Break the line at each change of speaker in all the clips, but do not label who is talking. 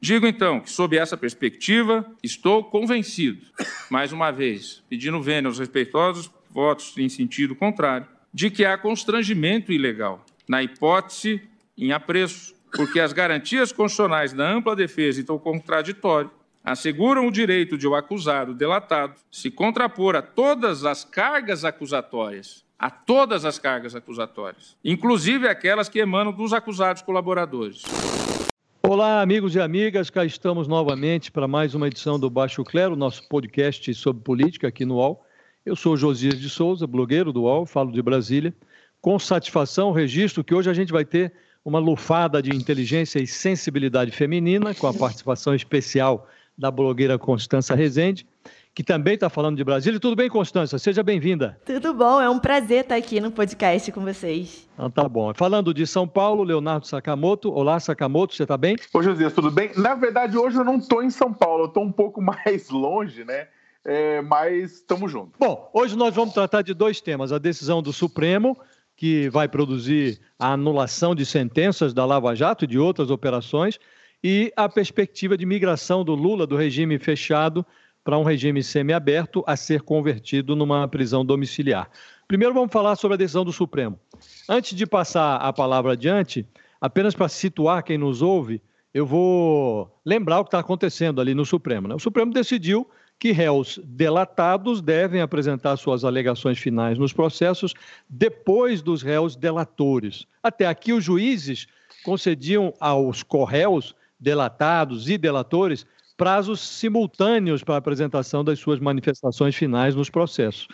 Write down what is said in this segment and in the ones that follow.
Digo então que, sob essa perspectiva, estou convencido, mais uma vez, pedindo vênia aos respeitosos votos em sentido contrário, de que há constrangimento ilegal, na hipótese em apreço, porque as garantias constitucionais da ampla defesa e do contraditório asseguram o direito de o acusado delatado se contrapor a todas as cargas acusatórias, a todas as cargas acusatórias, inclusive aquelas que emanam dos acusados colaboradores.
Olá, amigos e amigas, cá estamos novamente para mais uma edição do Baixo Clero, nosso podcast sobre política aqui no UOL. Eu sou Josias de Souza, blogueiro do UOL, falo de Brasília. Com satisfação, registro que hoje a gente vai ter uma lufada de inteligência e sensibilidade feminina, com a participação especial da blogueira Constança Rezende, que também está falando de Brasília. Tudo bem, Constança? Seja bem-vinda.
Tudo bom, é um prazer estar aqui no podcast com vocês.
Então, tá bom. Falando de São Paulo, Leonardo Sakamoto. Olá, Sakamoto, você está bem?
Oi, Josias, tudo bem? Na verdade, hoje eu não estou em São Paulo, eu estou um pouco mais longe, né? É, mas estamos juntos.
Bom, hoje nós vamos tratar de dois temas: a decisão do Supremo, que vai produzir a anulação de sentenças da Lava Jato e de outras operações, e a perspectiva de migração do Lula do regime fechado para um regime semiaberto a ser convertido numa prisão domiciliar. Primeiro vamos falar sobre a decisão do Supremo. Antes de passar a palavra adiante, apenas para situar quem nos ouve, eu vou lembrar o que está acontecendo ali no Supremo. Né? O Supremo decidiu que réus delatados devem apresentar suas alegações finais nos processos depois dos réus delatores. Até aqui, os juízes concediam aos corréus delatados e delatores prazos simultâneos para a apresentação das suas manifestações finais nos processos.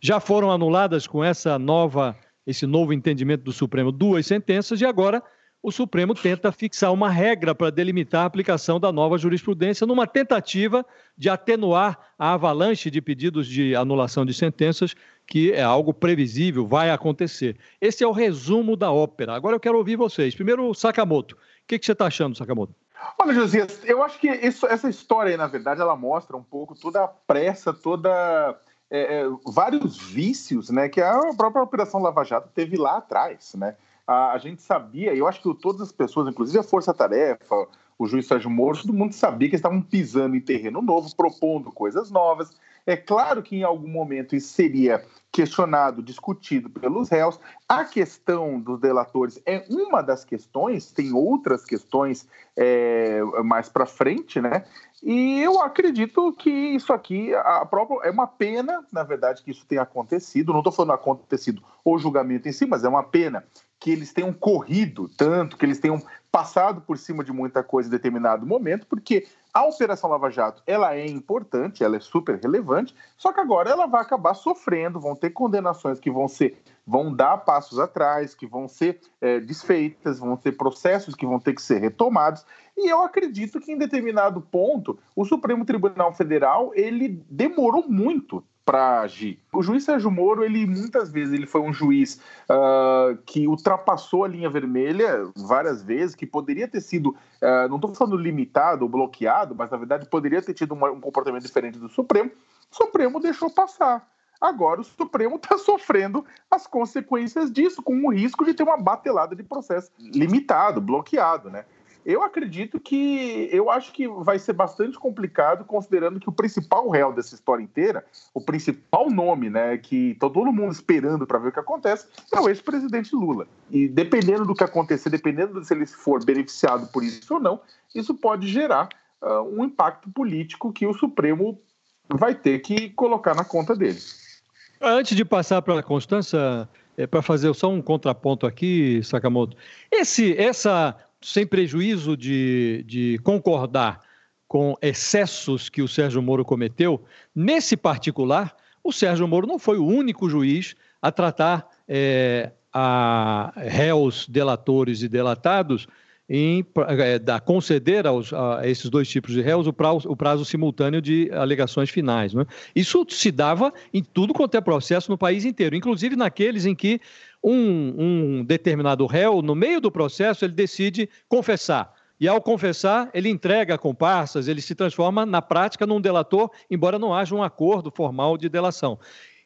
Já foram anuladas com essa nova, esse novo entendimento do Supremo duas sentenças e agora o Supremo tenta fixar uma regra para delimitar a aplicação da nova jurisprudência numa tentativa de atenuar a avalanche de pedidos de anulação de sentenças, que é algo previsível, vai acontecer. Esse é o resumo da ópera. Agora eu quero ouvir vocês. Primeiro, Sakamoto. O que, que você está achando, Sakamoto?
Olha, Josias, eu acho que isso, essa história aí, na verdade, ela mostra um pouco toda a pressa, toda. É, é, vários vícios né, que a própria Operação Lava Jato teve lá atrás. Né? A, a gente sabia, e eu acho que todas as pessoas, inclusive a Força Tarefa, o juiz Sérgio Moro, todo mundo sabia que estavam pisando em terreno novo, propondo coisas novas. É claro que em algum momento isso seria questionado, discutido pelos réus. A questão dos delatores é uma das questões, tem outras questões é, mais para frente, né? E eu acredito que isso aqui a própria, é uma pena, na verdade, que isso tenha acontecido. Não estou falando acontecido o julgamento em si, mas é uma pena que eles tenham corrido tanto, que eles tenham passado por cima de muita coisa em determinado momento, porque a Operação Lava Jato ela é importante, ela é super relevante, só que agora ela vai acabar sofrendo, vão ter condenações que vão ser, vão dar passos atrás, que vão ser é, desfeitas, vão ter processos que vão ter que ser retomados, e eu acredito que em determinado ponto o Supremo Tribunal Federal ele demorou muito para agir. O juiz Sérgio Moro, ele muitas vezes ele foi um juiz uh, que ultrapassou a linha vermelha várias vezes, que poderia ter sido, uh, não estou falando limitado ou bloqueado, mas na verdade poderia ter tido um comportamento diferente do Supremo. O Supremo deixou passar. Agora o Supremo está sofrendo as consequências disso, com o risco de ter uma batelada de processo limitado, bloqueado, né? Eu acredito que. Eu acho que vai ser bastante complicado, considerando que o principal réu dessa história inteira, o principal nome, né, que tá todo mundo esperando para ver o que acontece, é o ex-presidente Lula. E dependendo do que acontecer, dependendo de se ele for beneficiado por isso ou não, isso pode gerar uh, um impacto político que o Supremo vai ter que colocar na conta dele.
Antes de passar para a Constança, é, para fazer só um contraponto aqui, Sakamoto, esse, essa sem prejuízo de, de concordar com excessos que o Sérgio Moro cometeu, nesse particular, o Sérgio Moro não foi o único juiz a tratar é, a réus delatores e delatados em é, da, conceder aos, a esses dois tipos de réus o prazo, o prazo simultâneo de alegações finais. Né? Isso se dava em tudo quanto é processo no país inteiro, inclusive naqueles em que um, um determinado réu, no meio do processo, ele decide confessar. E ao confessar, ele entrega comparsas, ele se transforma na prática num delator, embora não haja um acordo formal de delação.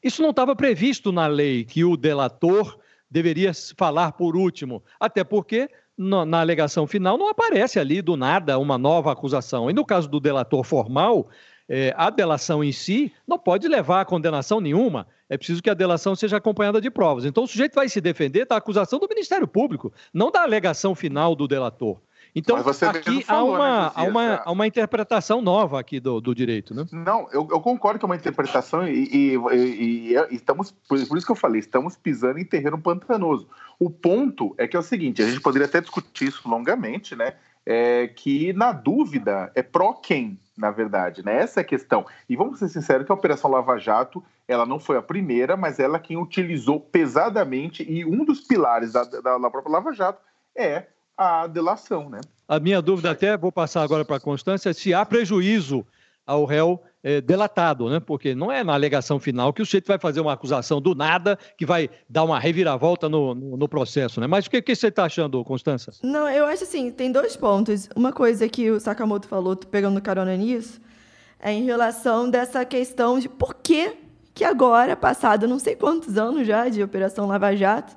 Isso não estava previsto na lei que o delator deveria falar por último, até porque na, alegação final não aparece ali do nada uma nova acusação. E no caso do delator formal, é, a delação em si não pode levar a condenação nenhuma. É preciso que a delação seja acompanhada de provas. Então o sujeito vai se defender da acusação do Ministério Público, não da alegação final do delator. Então, aqui há, uma, né, há, uma, há uma interpretação nova aqui do, do direito, né?
Não, eu, eu concordo que é uma interpretação e, e, e, e estamos, por isso que eu falei, estamos pisando em terreno pantanoso. O ponto é que é o seguinte, a gente poderia até discutir isso longamente, né? É que, na dúvida, é pró quem, na verdade, né? Essa é a questão. E vamos ser sinceros que a Operação Lava Jato, ela não foi a primeira, mas ela quem utilizou pesadamente, e um dos pilares da, da, da própria Lava Jato é a delação, né?
A minha dúvida até, vou passar agora para a Constância, se há prejuízo ao réu é, delatado, né? Porque não é na alegação final que o sujeito vai fazer uma acusação do nada que vai dar uma reviravolta no, no, no processo, né? Mas o que, que você está achando, Constância?
Não, eu acho assim, tem dois pontos. Uma coisa que o Sakamoto falou, pegando carona nisso, é em relação dessa questão de por que que agora, passado não sei quantos anos já de Operação Lava Jato,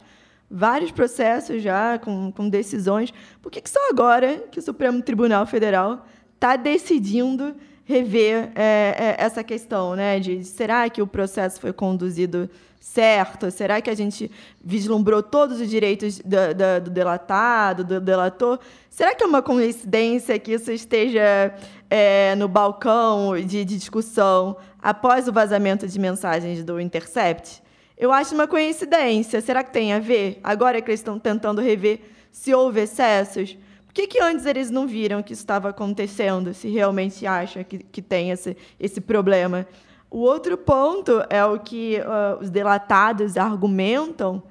vários processos já com, com decisões. Por que, que só agora que o Supremo Tribunal Federal está decidindo rever é, é, essa questão, né? De será que o processo foi conduzido certo? Será que a gente vislumbrou todos os direitos do, do, do delatado, do delator? Será que é uma coincidência que isso esteja é, no balcão de, de discussão após o vazamento de mensagens do Intercept? Eu acho uma coincidência. Será que tem a ver? Agora que eles estão tentando rever se houve excessos. Por que, que antes eles não viram que isso estava acontecendo, se realmente acham que, que tem esse, esse problema? O outro ponto é o que uh, os delatados argumentam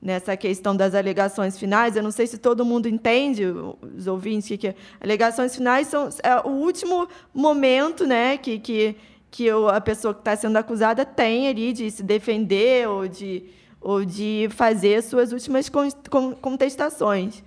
nessa questão das alegações finais. Eu não sei se todo mundo entende, os ouvintes, que, alegações finais são é o último momento né, que, que que a pessoa que está sendo acusada tem ali de se defender ou de, ou de fazer suas últimas contestações.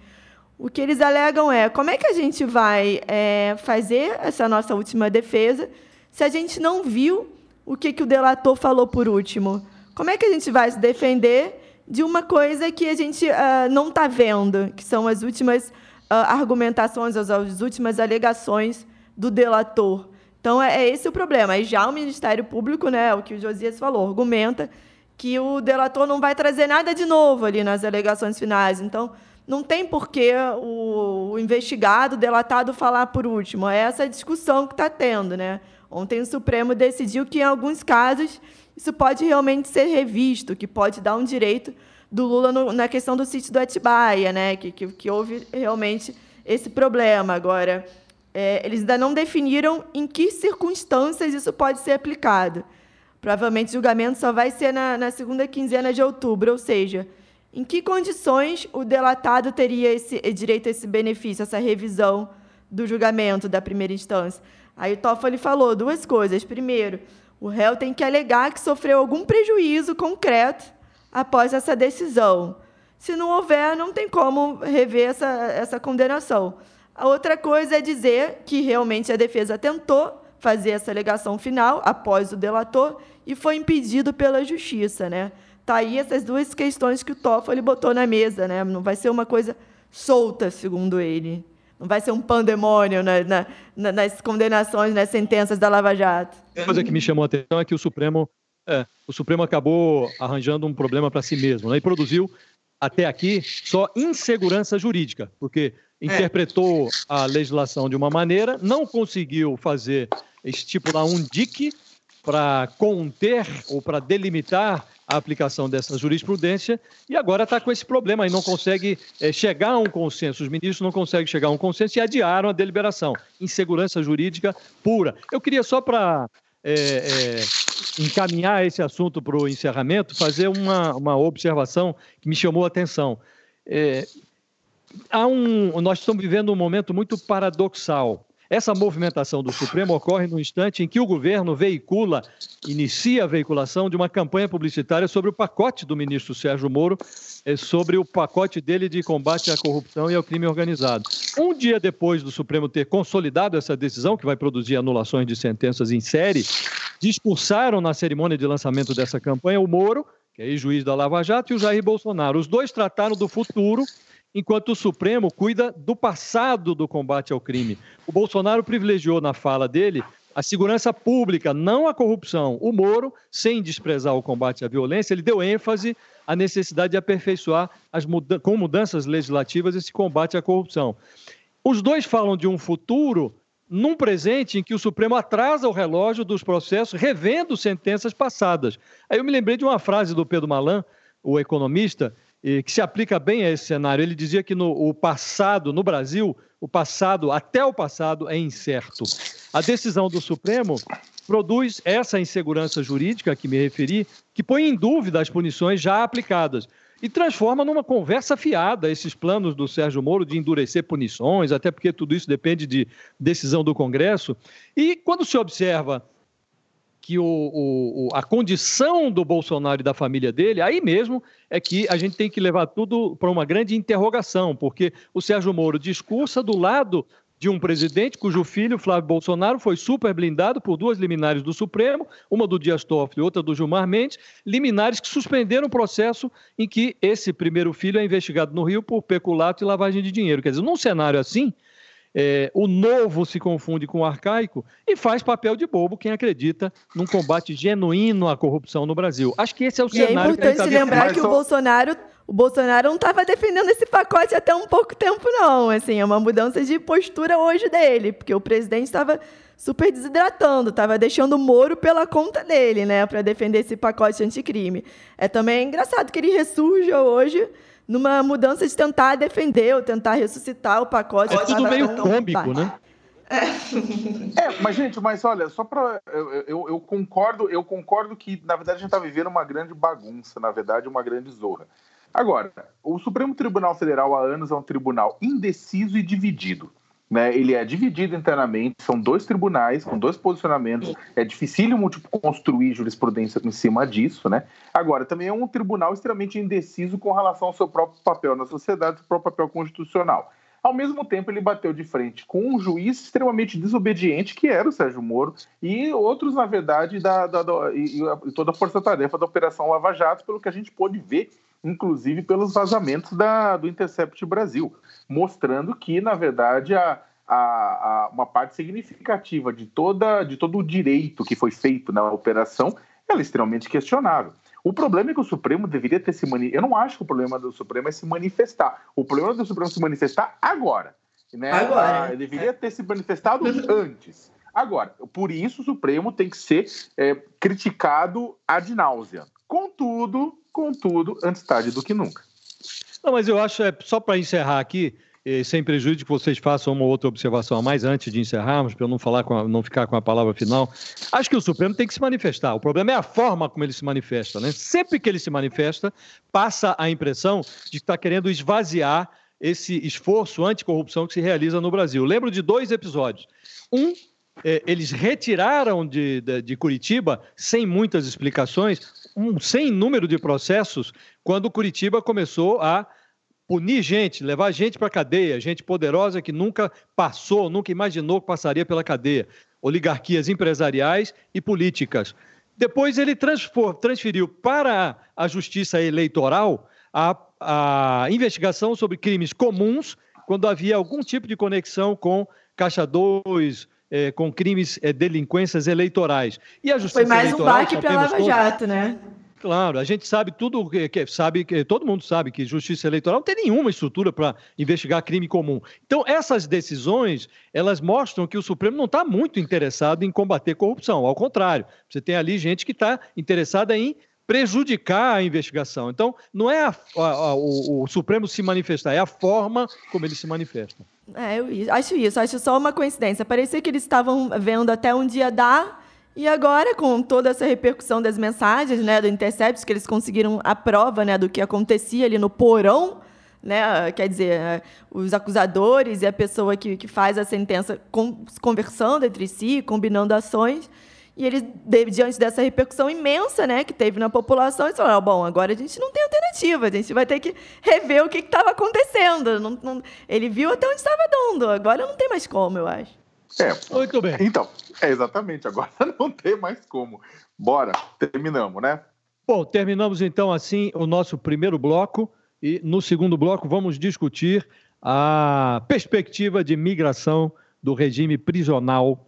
O que eles alegam é como é que a gente vai é, fazer essa nossa última defesa se a gente não viu o que, que o delator falou por último? Como é que a gente vai se defender de uma coisa que a gente uh, não está vendo, que são as últimas uh, argumentações, as, as últimas alegações do delator? Então, é, é esse o problema. Aí já o Ministério Público, né, o que o Josias falou, argumenta que o delator não vai trazer nada de novo ali nas alegações finais. Então, não tem por que o, o investigado, o delatado, falar por último. É essa discussão que está tendo. Né? Ontem o Supremo decidiu que, em alguns casos, isso pode realmente ser revisto, que pode dar um direito do Lula no, na questão do sítio do Atibaia, né? que, que, que houve realmente esse problema. Agora, é, eles ainda não definiram em que circunstâncias isso pode ser aplicado. Provavelmente o julgamento só vai ser na, na segunda quinzena de outubro, ou seja, em que condições o delatado teria esse direito a esse benefício, essa revisão do julgamento da primeira instância? Aí o Toffoli falou duas coisas. Primeiro, o réu tem que alegar que sofreu algum prejuízo concreto após essa decisão. Se não houver, não tem como rever essa, essa condenação. A outra coisa é dizer que realmente a defesa tentou fazer essa alegação final após o delator e foi impedido pela justiça, né? Tá aí essas duas questões que o Toffoli botou na mesa, né? Não vai ser uma coisa solta, segundo ele. Não vai ser um pandemônio na, na, na, nas condenações, nas sentenças da Lava Jato.
Uma coisa que me chamou a atenção é que o Supremo, é, o Supremo acabou arranjando um problema para si mesmo, né? E produziu até aqui só insegurança jurídica, porque. Interpretou a legislação de uma maneira, não conseguiu fazer, estipular um dique para conter ou para delimitar a aplicação dessa jurisprudência e agora está com esse problema e não consegue é, chegar a um consenso. Os ministros não conseguem chegar a um consenso e adiaram a deliberação. Insegurança jurídica pura. Eu queria só para é, é, encaminhar esse assunto para o encerramento, fazer uma, uma observação que me chamou a atenção. Há um, nós estamos vivendo um momento muito paradoxal. Essa movimentação do Supremo ocorre no instante em que o governo veicula, inicia a veiculação de uma campanha publicitária sobre o pacote do ministro Sérgio Moro, eh, sobre o pacote dele de combate à corrupção e ao crime organizado. Um dia depois do Supremo ter consolidado essa decisão, que vai produzir anulações de sentenças em série, discursaram na cerimônia de lançamento dessa campanha o Moro, que é juiz da Lava Jato, e o Jair Bolsonaro. Os dois trataram do futuro enquanto o Supremo cuida do passado do combate ao crime. O Bolsonaro privilegiou na fala dele a segurança pública, não a corrupção. O Moro, sem desprezar o combate à violência, ele deu ênfase à necessidade de aperfeiçoar muda com mudanças legislativas esse combate à corrupção. Os dois falam de um futuro num presente em que o Supremo atrasa o relógio dos processos, revendo sentenças passadas. Aí eu me lembrei de uma frase do Pedro Malan, o economista, que se aplica bem a esse cenário. Ele dizia que no o passado, no Brasil, o passado, até o passado, é incerto. A decisão do Supremo produz essa insegurança jurídica a que me referi, que põe em dúvida as punições já aplicadas e transforma numa conversa fiada esses planos do Sérgio Moro de endurecer punições, até porque tudo isso depende de decisão do Congresso. E quando se observa que o, o, a condição do Bolsonaro e da família dele, aí mesmo é que a gente tem que levar tudo para uma grande interrogação, porque o Sérgio Moro discursa do lado de um presidente cujo filho, Flávio Bolsonaro, foi super blindado por duas liminares do Supremo, uma do Dias Toffoli e outra do Gilmar Mendes, liminares que suspenderam o processo em que esse primeiro filho é investigado no Rio por peculato e lavagem de dinheiro. Quer dizer, num cenário assim, é, o novo se confunde com o arcaico e faz papel de bobo quem acredita num combate genuíno à corrupção no Brasil. Acho que esse é o
e é
cenário.
É importante
que
lembrar que o Bolsonaro, o Bolsonaro não estava defendendo esse pacote até um pouco tempo, não. Assim, é uma mudança de postura hoje dele, porque o presidente estava super desidratando, estava deixando o Moro pela conta dele, né, para defender esse pacote anticrime. É também engraçado que ele ressurja hoje numa mudança de tentar defender ou tentar ressuscitar o pacote.
É tudo meio cômico, né?
É, mas gente, mas olha, só para eu, eu, eu, concordo, eu concordo que na verdade a gente está vivendo uma grande bagunça, na verdade uma grande zorra. Agora, o Supremo Tribunal Federal há anos é um tribunal indeciso e dividido. Né, ele é dividido internamente, são dois tribunais com dois posicionamentos. É dificílimo tipo, construir jurisprudência em cima disso. Né? Agora, também é um tribunal extremamente indeciso com relação ao seu próprio papel na sociedade, seu próprio papel constitucional. Ao mesmo tempo, ele bateu de frente com um juiz extremamente desobediente, que era o Sérgio Moro, e outros, na verdade, da, da, da e, e, toda a força-tarefa da Operação Lava Jato, pelo que a gente pôde ver, inclusive pelos vazamentos da, do Intercept Brasil, mostrando que, na verdade, a, a, a, uma parte significativa de, toda, de todo o direito que foi feito na operação é extremamente questionável. O problema é que o Supremo deveria ter se manifestado. Eu não acho que o problema do Supremo é se manifestar. O problema do Supremo é se manifestar agora. Né?
Agora.
Ah, ele deveria ter se manifestado antes. Agora, por isso o Supremo tem que ser é, criticado ad náusea. Contudo, contudo, antes tarde do que nunca.
Não, mas eu acho, é, só para encerrar aqui, sem prejuízo que vocês façam uma outra observação a mais antes de encerrarmos, para eu não falar a, não ficar com a palavra final. Acho que o Supremo tem que se manifestar. O problema é a forma como ele se manifesta. Né? Sempre que ele se manifesta, passa a impressão de que está querendo esvaziar esse esforço anticorrupção que se realiza no Brasil. Lembro de dois episódios. Um, eles retiraram de, de, de Curitiba, sem muitas explicações, um sem número de processos, quando Curitiba começou a punir gente, levar gente para a cadeia, gente poderosa que nunca passou, nunca imaginou que passaria pela cadeia, oligarquias empresariais e políticas. Depois ele transferiu para a justiça eleitoral a, a investigação sobre crimes comuns, quando havia algum tipo de conexão com Caixa 2, eh, com crimes, eh, delinquências eleitorais.
E a justiça Foi mais um baque para Lava Jato, né?
Claro, a gente sabe tudo que, que sabe que todo mundo sabe que justiça eleitoral não tem nenhuma estrutura para investigar crime comum. Então essas decisões elas mostram que o Supremo não está muito interessado em combater corrupção. Ao contrário, você tem ali gente que está interessada em prejudicar a investigação. Então, não é a, a, a, o, o, Supremo se manifestar, é a forma como ele se manifesta.
É, eu acho isso, acho só uma coincidência. Parecia que eles estavam vendo até um dia dar e agora, com toda essa repercussão das mensagens, né, do Intercept, que eles conseguiram a prova, né, do que acontecia ali no porão né? Quer dizer, os acusadores e a pessoa que, que faz a sentença conversando entre si, combinando ações. E eles, diante dessa repercussão imensa né, que teve na população, eles falaram: bom, agora a gente não tem alternativa, a gente vai ter que rever o que estava acontecendo. Não, não, ele viu até onde estava dando, agora não tem mais como, eu acho.
É, muito bem. Então, é exatamente, agora não tem mais como. Bora, terminamos, né?
Bom, terminamos então assim o nosso primeiro bloco e no segundo bloco vamos discutir a perspectiva de migração do regime prisional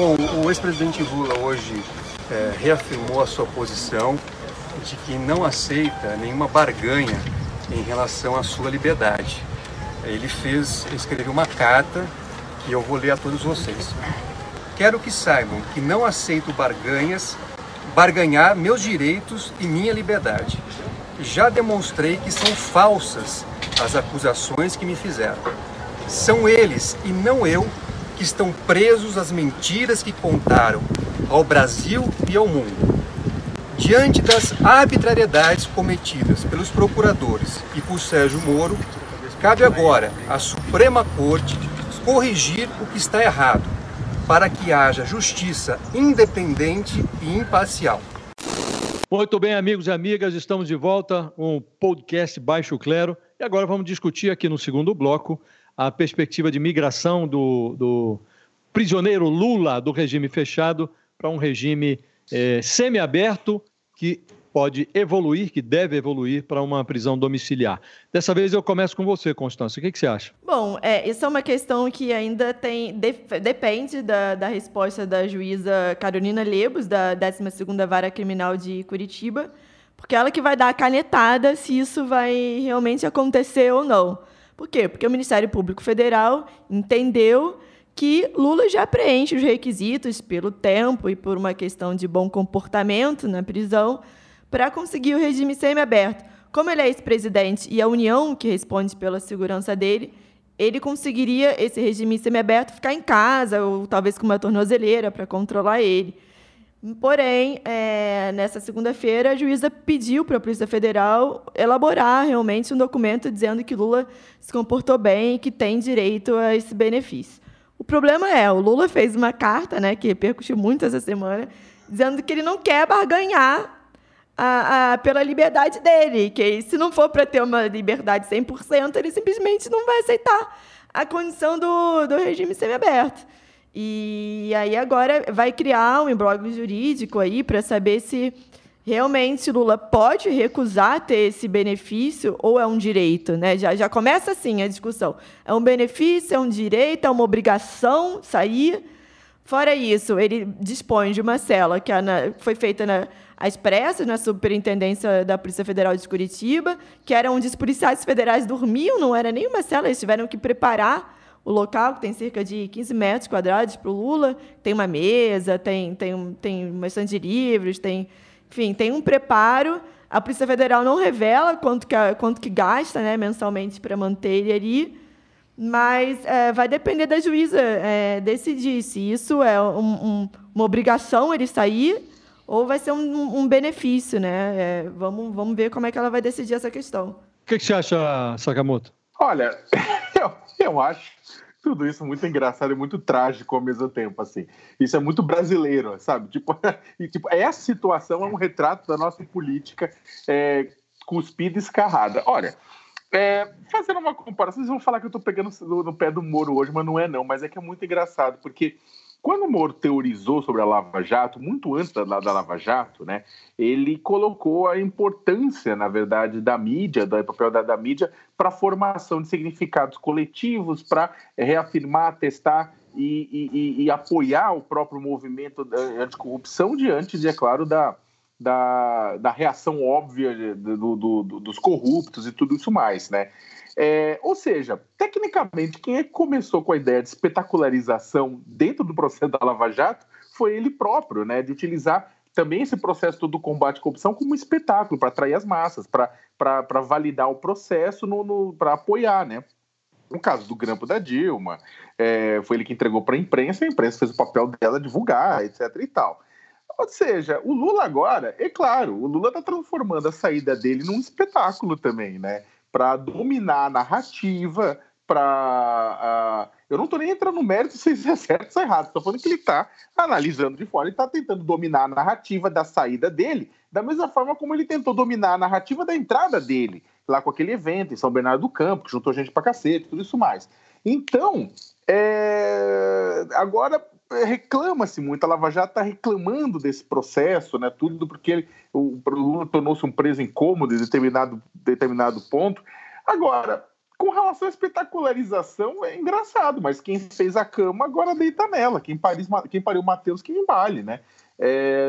Bom, o ex-presidente Lula hoje é, reafirmou a sua posição de que não aceita nenhuma barganha em relação à sua liberdade. Ele fez, escreveu uma carta que eu vou ler a todos vocês. Quero que saibam que não aceito barganhas, barganhar meus direitos e minha liberdade. Já demonstrei que são falsas as acusações que me fizeram. São eles e não eu que estão presos às mentiras que contaram ao Brasil e ao mundo. Diante das arbitrariedades cometidas pelos procuradores e por Sérgio Moro, cabe agora à Suprema Corte corrigir o que está errado, para que haja justiça independente e imparcial.
Muito bem, amigos e amigas, estamos de volta com um podcast Baixo Clero e agora vamos discutir aqui no segundo bloco a perspectiva de migração do, do prisioneiro Lula do regime fechado para um regime é, semiaberto que pode evoluir, que deve evoluir para uma prisão domiciliar. Dessa vez eu começo com você, Constância. O que, que você acha?
Bom, é, isso é uma questão que ainda tem de, depende da, da resposta da juíza Carolina Lebos, da 12ª Vara Criminal de Curitiba, porque ela que vai dar a canetada se isso vai realmente acontecer ou não. Por quê? Porque o Ministério Público Federal entendeu que Lula já preenche os requisitos pelo tempo e por uma questão de bom comportamento na prisão para conseguir o regime semiaberto. Como ele é ex-presidente e a União que responde pela segurança dele, ele conseguiria esse regime semiaberto ficar em casa ou talvez com uma tornozeleira para controlar ele. Porém, é, nessa segunda-feira, a juíza pediu para a Polícia Federal elaborar realmente um documento dizendo que Lula se comportou bem e que tem direito a esse benefício. O problema é, o Lula fez uma carta, né, que repercutiu muito essa semana, dizendo que ele não quer barganhar a, a, pela liberdade dele, que se não for para ter uma liberdade 100%, ele simplesmente não vai aceitar a condição do, do regime semiaberto. E aí agora vai criar um imbróglio jurídico aí para saber se realmente Lula pode recusar ter esse benefício ou é um direito, né? Já, já começa assim a discussão. É um benefício, é um direito, é uma obrigação sair. Fora isso, ele dispõe de uma cela que foi feita na, às pressas na Superintendência da Polícia Federal de Curitiba, que era onde os policiais federais dormiam, não era nem uma cela, eles tiveram que preparar o local, que tem cerca de 15 metros quadrados para o Lula, tem uma mesa, tem, tem, tem uma estante de livros, tem, enfim, tem um preparo. A Polícia Federal não revela quanto que, quanto que gasta né, mensalmente para manter ele ali, mas é, vai depender da juíza é, decidir se isso é um, um, uma obrigação ele sair ou vai ser um, um benefício. Né? É, vamos, vamos ver como é que ela vai decidir essa questão.
O que, que você acha, Sakamoto?
Olha, eu, eu acho tudo isso muito engraçado e muito trágico ao mesmo tempo, assim. Isso é muito brasileiro, sabe? Tipo, e, tipo essa situação é um retrato da nossa política é, cuspida e escarrada. Olha, é, fazendo uma comparação, vocês vão falar que eu estou pegando no, no pé do Moro hoje, mas não é não, mas é que é muito engraçado, porque quando o Moro teorizou sobre a Lava Jato, muito antes da, da Lava Jato, né, ele colocou a importância, na verdade, da mídia, do papel da, da mídia, para a formação de significados coletivos, para reafirmar, testar e, e, e, apoiar o próprio movimento anticorrupção diante, de, é claro, da, da, da reação óbvia do, do, do, dos corruptos e tudo isso mais, né? É, ou seja, tecnicamente, quem é que começou com a ideia de espetacularização dentro do processo da Lava Jato foi ele próprio, né? De utilizar também esse processo do combate à corrupção como um espetáculo para atrair as massas, para validar o processo, para apoiar, né? No caso do grampo da Dilma, é, foi ele que entregou para a imprensa, a imprensa fez o papel dela divulgar, etc. e tal. Ou seja, o Lula agora, é claro, o Lula está transformando a saída dele num espetáculo também, né? Para dominar a narrativa, para. Uh, eu não estou nem entrando no mérito se isso é certo ou se é errado, estou falando que ele está analisando de fora e está tentando dominar a narrativa da saída dele, da mesma forma como ele tentou dominar a narrativa da entrada dele, lá com aquele evento em São Bernardo do Campo, que juntou gente para cacete, tudo isso mais. Então, é... agora reclama-se muito, a Lava Jato está reclamando desse processo, né? Tudo porque ele, o Lula tornou-se um preso incômodo em determinado, determinado ponto. Agora, com relação à espetacularização, é engraçado, mas quem fez a cama agora deita nela. Quem, pariu, quem pariu o Matheus que embale, né? É,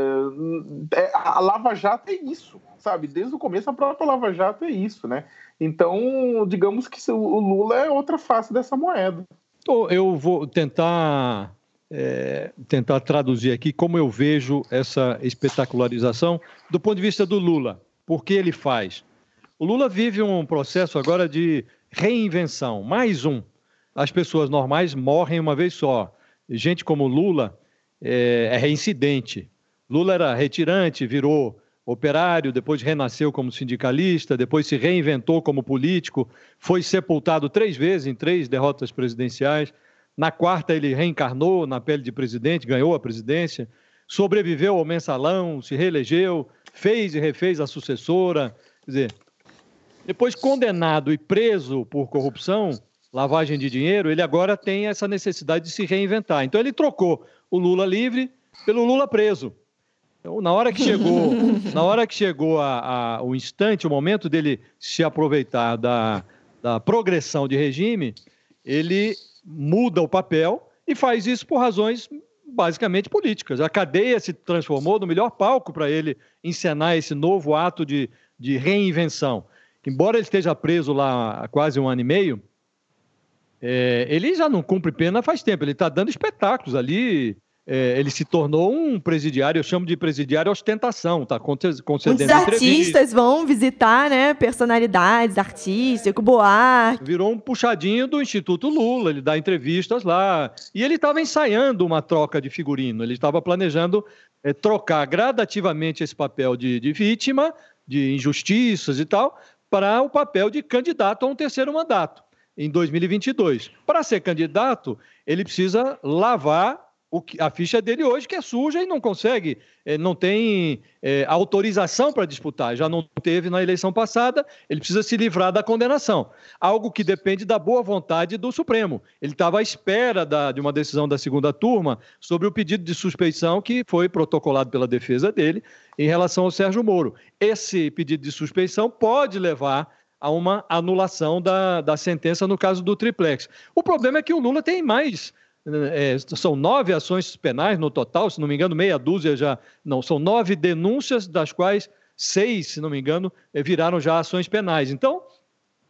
é, a Lava Jato é isso, sabe? Desde o começo a própria Lava Jato é isso, né? Então, digamos que o Lula é outra face dessa moeda.
Eu vou tentar é, tentar traduzir aqui como eu vejo essa espetacularização do ponto de vista do Lula. Por que ele faz? O Lula vive um processo agora de reinvenção, mais um. As pessoas normais morrem uma vez só. Gente como Lula é, é reincidente. Lula era retirante, virou operário, depois renasceu como sindicalista, depois se reinventou como político, foi sepultado três vezes em três derrotas presidenciais. Na quarta, ele reencarnou na pele de presidente, ganhou a presidência, sobreviveu ao mensalão, se reelegeu, fez e refez a sucessora. Quer dizer, depois condenado e preso por corrupção, lavagem de dinheiro, ele agora tem essa necessidade de se reinventar. Então ele trocou o Lula livre pelo Lula preso. Então, na hora que chegou, na hora que chegou a, a, o instante, o momento dele se aproveitar da, da progressão de regime, ele muda o papel e faz isso por razões basicamente políticas. A cadeia se transformou no melhor palco para ele encenar esse novo ato de, de reinvenção. Embora ele esteja preso lá há quase um ano e meio, é, ele já não cumpre pena faz tempo. Ele está dando espetáculos ali é, ele se tornou um presidiário, eu chamo de presidiário ostentação, tá concedendo Muitos
artistas vão visitar, né, personalidades, artistas, o Buarque.
Virou um puxadinho do Instituto Lula, ele dá entrevistas lá, e ele estava ensaiando uma troca de figurino, ele estava planejando é, trocar gradativamente esse papel de, de vítima, de injustiças e tal, para o papel de candidato a um terceiro mandato em 2022. Para ser candidato, ele precisa lavar o, a ficha dele hoje que é suja e não consegue, é, não tem é, autorização para disputar. Já não teve na eleição passada, ele precisa se livrar da condenação. Algo que depende da boa vontade do Supremo. Ele estava à espera da, de uma decisão da segunda turma sobre o pedido de suspeição que foi protocolado pela defesa dele em relação ao Sérgio Moro. Esse pedido de suspeição pode levar a uma anulação da, da sentença no caso do triplex. O problema é que o Lula tem mais é, são nove ações penais no total, se não me engano, meia dúzia já. Não, são nove denúncias, das quais seis, se não me engano, viraram já ações penais. Então,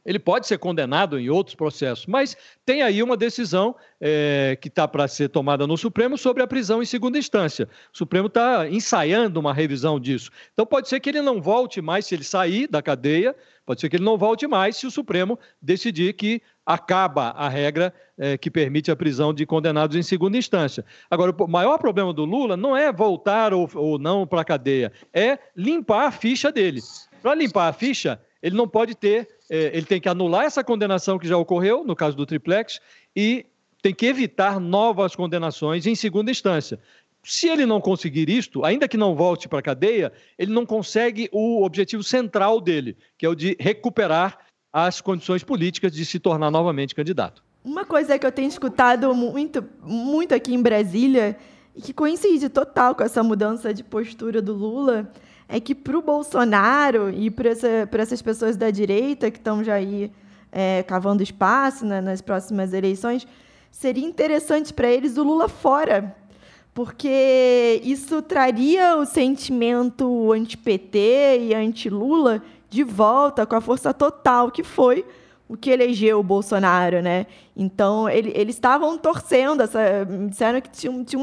ele pode ser condenado em outros processos, mas tem aí uma decisão é, que está para ser tomada no Supremo sobre a prisão em segunda instância. O Supremo está ensaiando uma revisão disso. Então pode ser que ele não volte mais se ele sair da cadeia, pode ser que ele não volte mais se o Supremo decidir que acaba a regra é, que permite a prisão de condenados em segunda instância. Agora, o maior problema do Lula não é voltar ou, ou não para a cadeia, é limpar a ficha dele. Para limpar a ficha, ele não pode ter, é, ele tem que anular essa condenação que já ocorreu, no caso do triplex, e tem que evitar novas condenações em segunda instância. Se ele não conseguir isto, ainda que não volte para a cadeia, ele não consegue o objetivo central dele, que é o de recuperar as condições políticas de se tornar novamente candidato.
Uma coisa que eu tenho escutado muito, muito aqui em Brasília, e que coincide total com essa mudança de postura do Lula, é que para o Bolsonaro e para essa, essas pessoas da direita que estão já aí é, cavando espaço né, nas próximas eleições, seria interessante para eles o Lula fora. porque isso traria o sentimento anti-PT e anti-Lula de volta com a força total que foi o que elegeu o Bolsonaro, né? Então, ele, eles estavam torcendo, essa, disseram que tinha, tinha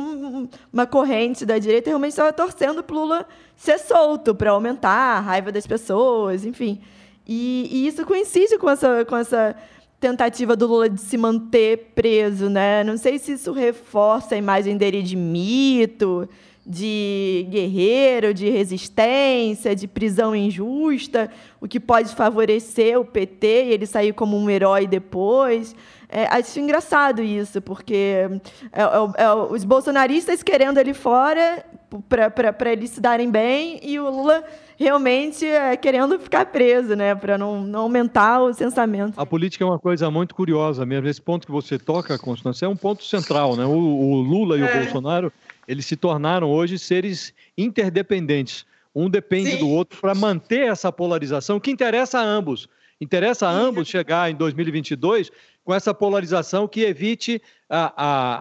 uma corrente da direita realmente estava torcendo para Lula ser solto, para aumentar a raiva das pessoas, enfim. E, e, isso coincide com essa, com essa tentativa do Lula de se manter preso, né? Não sei se isso reforça a imagem dele de mito, de guerreiro, de resistência, de prisão injusta, o que pode favorecer o PT e ele sair como um herói depois. É, acho engraçado isso, porque é, é, é os bolsonaristas querendo ele fora para eles se darem bem e o Lula realmente é, querendo ficar preso, né, para não, não aumentar o censamento.
A política é uma coisa muito curiosa mesmo. Esse ponto que você toca, Constância, é um ponto central. Né? O, o Lula e o é. Bolsonaro eles se tornaram hoje seres interdependentes. Um depende Sim. do outro para manter essa polarização que interessa a ambos. Interessa a ambos chegar em 2022 com essa polarização que evite a, a,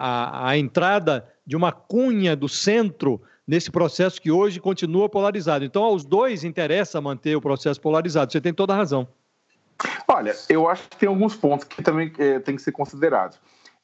a, a entrada de uma cunha do centro nesse processo que hoje continua polarizado. Então, aos dois interessa manter o processo polarizado. Você tem toda a razão.
Olha, eu acho que tem alguns pontos que também é, tem que ser considerados.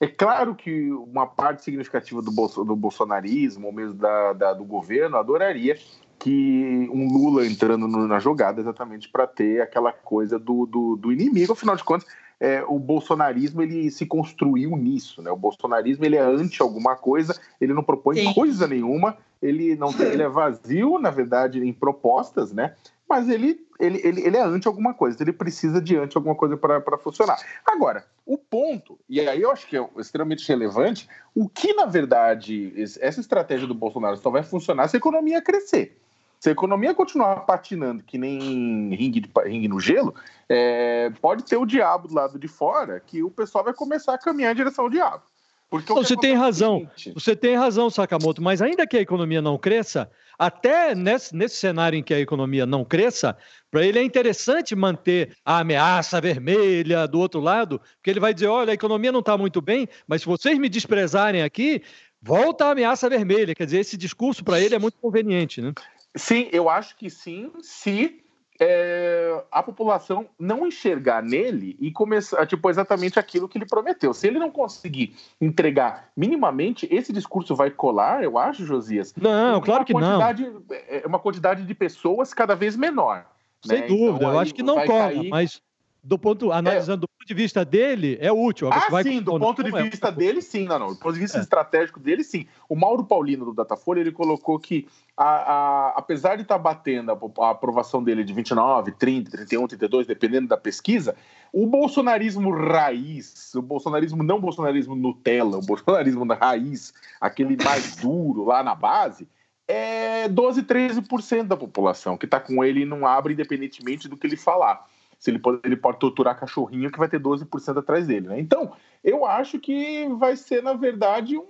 É claro que uma parte significativa do, bolso, do bolsonarismo, ou mesmo da, da, do governo, adoraria que um Lula entrando no, na jogada exatamente para ter aquela coisa do, do, do, inimigo. Afinal de contas, é, o bolsonarismo ele se construiu nisso. Né? O bolsonarismo ele é anti alguma coisa, ele não propõe Sim. coisa nenhuma, ele não tem, ele é vazio, na verdade, em propostas, né? mas ele, ele, ele, ele é anti alguma coisa, ele precisa de anti alguma coisa para funcionar. Agora, o ponto, e aí eu acho que é extremamente relevante, o que na verdade essa estratégia do Bolsonaro só vai funcionar se a economia crescer. Se a economia continuar patinando que nem ringue, de, ringue no gelo, é, pode ter o diabo do lado de fora que o pessoal vai começar a caminhar em direção ao diabo.
Porque você tem razão, você tem razão, Sakamoto, mas ainda que a economia não cresça, até nesse, nesse cenário em que a economia não cresça, para ele é interessante manter a ameaça vermelha do outro lado, porque ele vai dizer: olha, a economia não está muito bem, mas se vocês me desprezarem aqui, volta a ameaça vermelha. Quer dizer, esse discurso para ele é muito conveniente, né?
Sim, eu acho que sim, se é, a população não enxergar nele e começar, tipo, exatamente aquilo que ele prometeu. Se ele não conseguir entregar minimamente, esse discurso vai colar, eu acho, Josias.
Não, claro que não.
É uma quantidade de pessoas cada vez menor.
Sem né? dúvida, então, eu acho que não cola, cair... mas do ponto, analisando é. do ponto de vista dele, é útil.
Ah, sim, do ponto de é vista dele, sim, não, não. Do ponto de vista é. estratégico dele, sim. O Mauro Paulino, do Datafolha, ele colocou que, a, a, apesar de estar tá batendo a, a, aprovação dele de 29, 30, 31, 32, dependendo da pesquisa, o bolsonarismo raiz, o bolsonarismo não bolsonarismo Nutella, o bolsonarismo da raiz, aquele mais duro lá na base, é 12, 13% da população que está com ele e não abre independentemente do que ele falar se ele pode, ele pode torturar cachorrinho que vai ter 12% atrás dele, né? Então, eu acho que vai ser, na verdade, um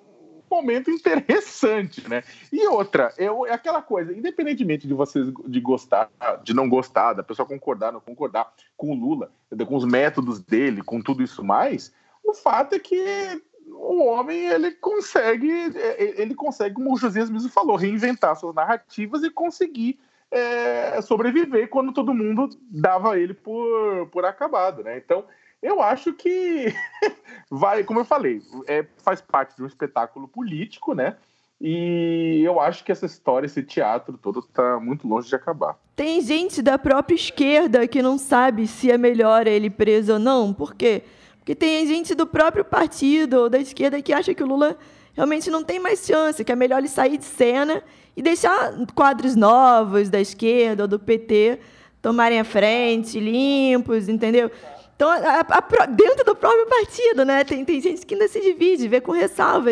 momento interessante, né? E outra, eu, é aquela coisa, independentemente de vocês de gostar, de não gostar, da pessoa concordar, não concordar com o Lula, com os métodos dele, com tudo isso mais, o fato é que o homem ele consegue, é, ele consegue, como o Josias mesmo falou, reinventar suas narrativas e conseguir é, sobreviver quando todo mundo dava ele por, por acabado, né? Então, eu acho que vai, como eu falei, é, faz parte de um espetáculo político, né? E eu acho que essa história, esse teatro todo, está muito longe de acabar.
Tem gente da própria esquerda que não sabe se é melhor ele preso ou não. Por quê? Porque tem gente do próprio partido ou da esquerda que acha que o Lula realmente não tem mais chance, que é melhor ele sair de cena e deixar quadros novos da esquerda ou do PT tomarem a frente, limpos, entendeu? Então, a, a, dentro do próprio partido, né? Tem, tem gente que ainda se divide, vê com ressalva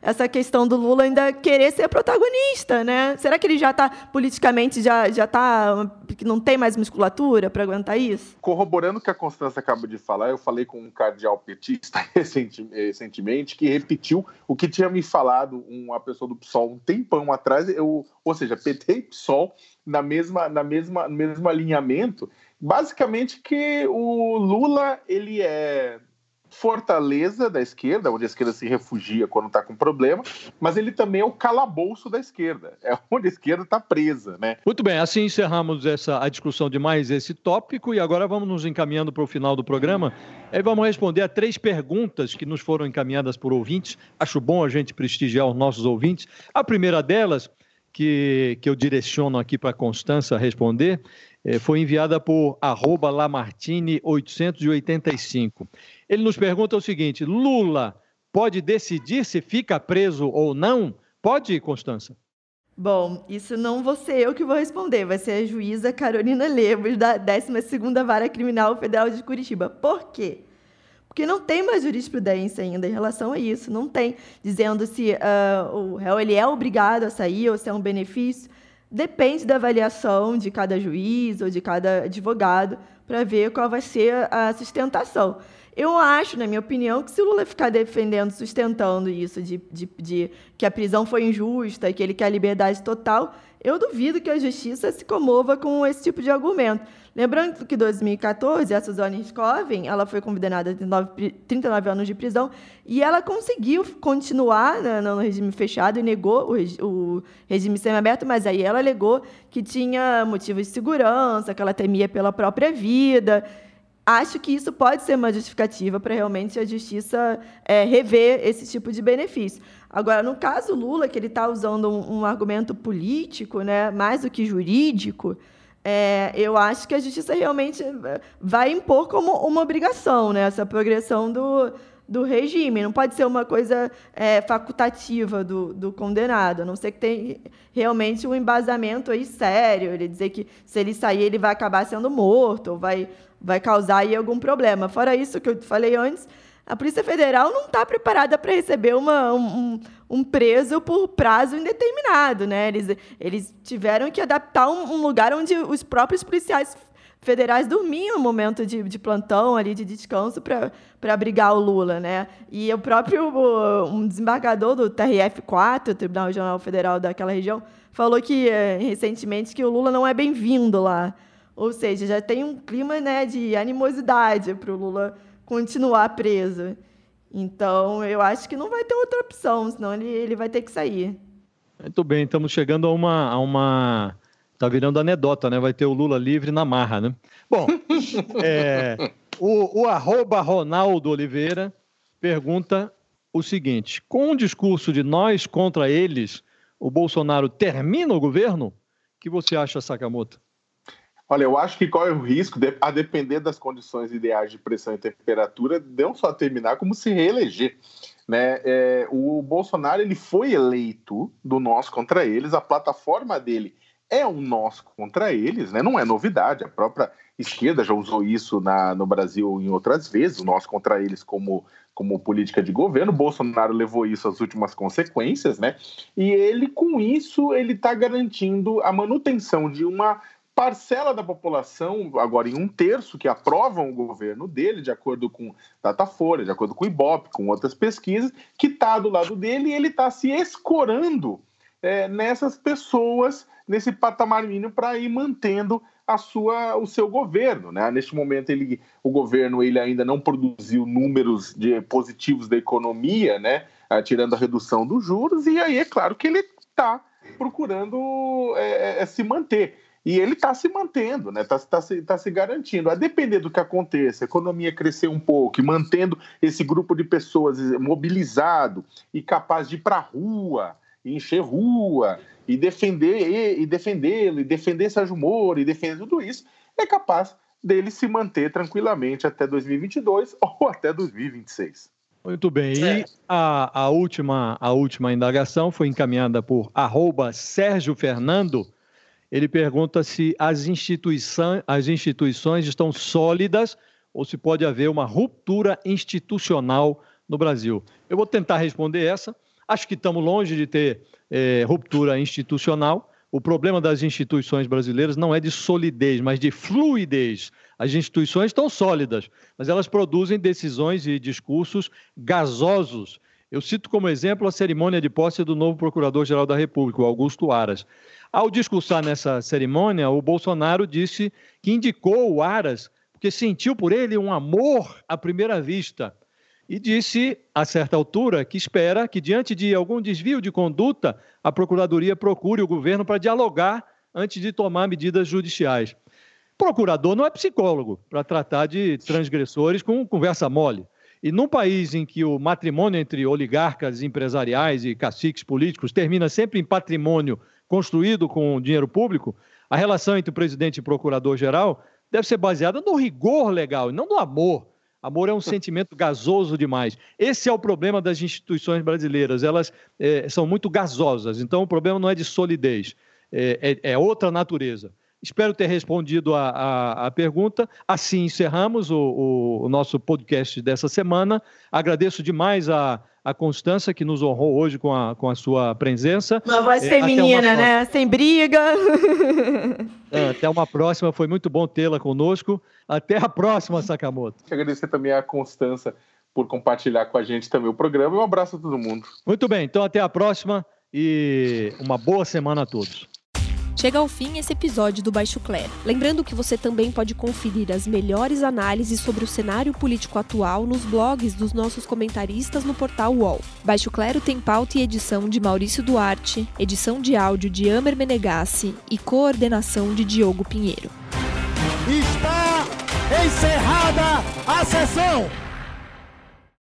essa, questão do Lula ainda querer ser protagonista, né? Será que ele já está politicamente já já tá não tem mais musculatura para aguentar isso?
Corroborando o que a Constância acaba de falar, eu falei com um cardeal petista recentemente que repetiu o que tinha me falado uma pessoa do PSOL um tempão atrás, eu, ou seja, PT e PSOL na mesma na mesma no mesmo alinhamento basicamente que o Lula ele é fortaleza da esquerda, onde a esquerda se refugia quando está com problema, mas ele também é o calabouço da esquerda, é onde a esquerda está presa, né?
Muito bem, assim encerramos essa, a discussão de mais esse tópico e agora vamos nos encaminhando para o final do programa. Aí vamos responder a três perguntas que nos foram encaminhadas por ouvintes. Acho bom a gente prestigiar os nossos ouvintes. A primeira delas, que, que eu direciono aqui para a Constança responder, foi enviada por Lamartine885. Ele nos pergunta o seguinte: Lula pode decidir se fica preso ou não? Pode, Constança?
Bom, isso não vou ser eu que vou responder, vai ser a juíza Carolina Lemos, da 12ª Vara Criminal Federal de Curitiba. Por quê? Porque não tem uma jurisprudência ainda em relação a isso, não tem, dizendo se uh, o réu ele é obrigado a sair ou se é um benefício. Depende da avaliação de cada juiz ou de cada advogado para ver qual vai ser a sustentação. Eu acho, na minha opinião, que se o Lula ficar defendendo, sustentando isso, de, de, de, que a prisão foi injusta, que ele quer liberdade total, eu duvido que a justiça se comova com esse tipo de argumento. Lembrando que em 2014, a Suzane Riskoven, ela foi condenada a 39, 39 anos de prisão e ela conseguiu continuar no regime fechado e negou o, o regime semiaberto, mas aí ela alegou que tinha motivos de segurança, que ela temia pela própria vida. Acho que isso pode ser uma justificativa para realmente a justiça é, rever esse tipo de benefício. Agora, no caso Lula, que ele está usando um, um argumento político, né, mais do que jurídico, é, eu acho que a justiça realmente vai impor como uma obrigação né, essa progressão do, do regime. Não pode ser uma coisa é, facultativa do, do, condenado, a não ser que tenha realmente um embasamento aí sério. Ele dizer que se ele sair, ele vai acabar sendo morto, ou vai, vai causar aí algum problema. Fora isso que eu falei antes, a Polícia Federal não está preparada para receber uma, um, um, preso por prazo indeterminado. Né? Eles, eles tiveram que adaptar um, um lugar onde os próprios policiais federais dormiam no momento de, de plantão, ali de descanso, para abrigar o Lula. Né? E o próprio um desembargador do TRF-4, Tribunal Regional Federal daquela região, falou que eh, recentemente que o Lula não é bem-vindo lá. Ou seja, já tem um clima né, de animosidade para o Lula continuar preso. Então, eu acho que não vai ter outra opção, senão ele, ele vai ter que sair.
Muito bem, estamos chegando a uma, a uma. Tá virando anedota, né? Vai ter o Lula livre na marra, né? Bom, é, o, o arroba Ronaldo Oliveira pergunta o seguinte: com o discurso de nós contra eles, o Bolsonaro termina o governo? O que você acha, Sakamoto?
Olha, eu acho que corre o risco, de, a depender das condições ideais de pressão e temperatura, não só terminar, como se reeleger. Né? É, o Bolsonaro ele foi eleito do nós contra eles, a plataforma dele é um nós contra eles, né? não é novidade, a própria esquerda já usou isso na, no Brasil em outras vezes, o nós contra eles como, como política de governo, Bolsonaro levou isso às últimas consequências, né? e ele com isso ele está garantindo a manutenção de uma parcela da população, agora em um terço, que aprovam o governo dele, de acordo com Datafolha, de acordo com o Ibope, com outras pesquisas, que está do lado dele e ele está se escorando é, nessas pessoas, nesse patamar mínimo, para ir mantendo a sua, o seu governo. Né? Neste momento, ele, o governo ele ainda não produziu números de, positivos da economia, né? Ah, tirando a redução dos juros, e aí é claro que ele está procurando é, é, se manter. E ele está se mantendo, está né? Tá, tá se, tá se garantindo. A depender do que aconteça, a economia crescer um pouco e mantendo esse grupo de pessoas mobilizado e capaz de ir para a rua, e encher rua, e defender e defendê-lo, e defender Sérgio Moro, e defender tudo isso, é capaz dele se manter tranquilamente até 2022 ou até 2026.
Muito bem. E a, a, última, a última indagação foi encaminhada por arroba Sérgio Fernando ele pergunta se as instituições, as instituições estão sólidas ou se pode haver uma ruptura institucional no Brasil. Eu vou tentar responder essa. Acho que estamos longe de ter é, ruptura institucional. O problema das instituições brasileiras não é de solidez, mas de fluidez. As instituições estão sólidas, mas elas produzem decisões e discursos gasosos. Eu cito como exemplo a cerimônia de posse do novo Procurador-Geral da República, Augusto Aras. Ao discursar nessa cerimônia, o Bolsonaro disse que indicou o Aras porque sentiu por ele um amor à primeira vista. e disse, a certa altura, que espera que, diante de algum desvio de conduta, a Procuradoria procure o governo para dialogar antes de tomar medidas judiciais. Procurador não é psicólogo para tratar de transgressores com conversa mole. E num país em que o matrimônio entre oligarcas empresariais e caciques políticos termina sempre em patrimônio construído com dinheiro público, a relação entre o presidente e o procurador-geral deve ser baseada no rigor legal e não no amor. Amor é um sentimento gasoso demais. Esse é o problema das instituições brasileiras. Elas é, são muito gasosas. Então, o problema não é de solidez, é, é, é outra natureza. Espero ter respondido a, a, a pergunta. Assim encerramos o, o, o, nosso podcast dessa semana. Agradeço demais a, a Constança, que nos honrou hoje com a, com a sua presença.
Uma voz é, feminina, né? Sem briga.
É, até uma próxima. Foi muito bom tê-la conosco. Até a próxima, Sakamoto.
Agradecer também a Constança por compartilhar com a gente também o programa. E um abraço a todo mundo.
Muito bem. Então, até a próxima e uma boa semana a todos.
Chega ao fim esse episódio do Baixo Clero. Lembrando que você também pode conferir as melhores análises sobre o cenário político atual nos blogs dos nossos comentaristas no portal UOL. Baixo Clero tem pauta e edição de Maurício Duarte, edição de áudio de Amer Menegassi e coordenação de Diogo Pinheiro.
Está encerrada a sessão!